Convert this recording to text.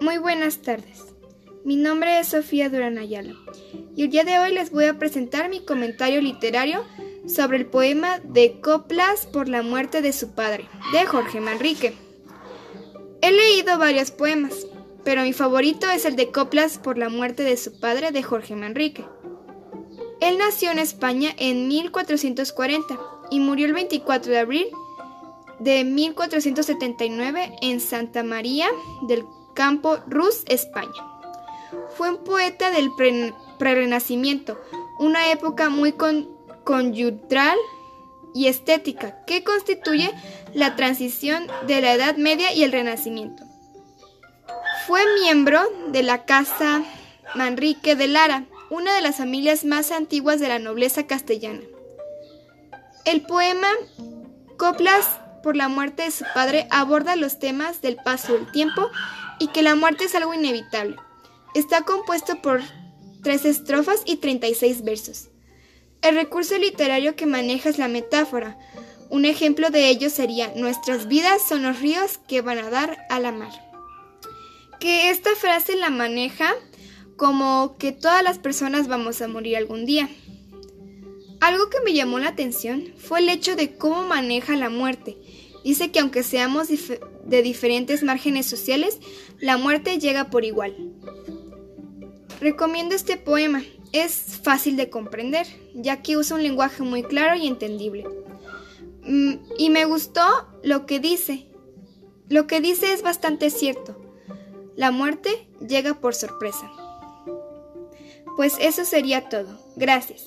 Muy buenas tardes. Mi nombre es Sofía Durán Ayala y el día de hoy les voy a presentar mi comentario literario sobre el poema de Coplas por la muerte de su padre, de Jorge Manrique. He leído varios poemas, pero mi favorito es el de Coplas por la muerte de su padre, de Jorge Manrique. Él nació en España en 1440 y murió el 24 de abril de 1479 en Santa María del Campo, Rus, España. Fue un poeta del Prerenacimiento, una época muy conyuntural y estética que constituye la transición de la Edad Media y el Renacimiento. Fue miembro de la Casa Manrique de Lara, una de las familias más antiguas de la nobleza castellana. El poema Coplas por la muerte de su padre aborda los temas del paso del tiempo y que la muerte es algo inevitable. Está compuesto por tres estrofas y 36 versos. El recurso literario que maneja es la metáfora. Un ejemplo de ello sería Nuestras vidas son los ríos que van a dar a la mar. Que esta frase la maneja como que todas las personas vamos a morir algún día. Algo que me llamó la atención fue el hecho de cómo maneja la muerte. Dice que aunque seamos de diferentes márgenes sociales, la muerte llega por igual. Recomiendo este poema. Es fácil de comprender, ya que usa un lenguaje muy claro y entendible. Mm, y me gustó lo que dice. Lo que dice es bastante cierto. La muerte llega por sorpresa. Pues eso sería todo. Gracias.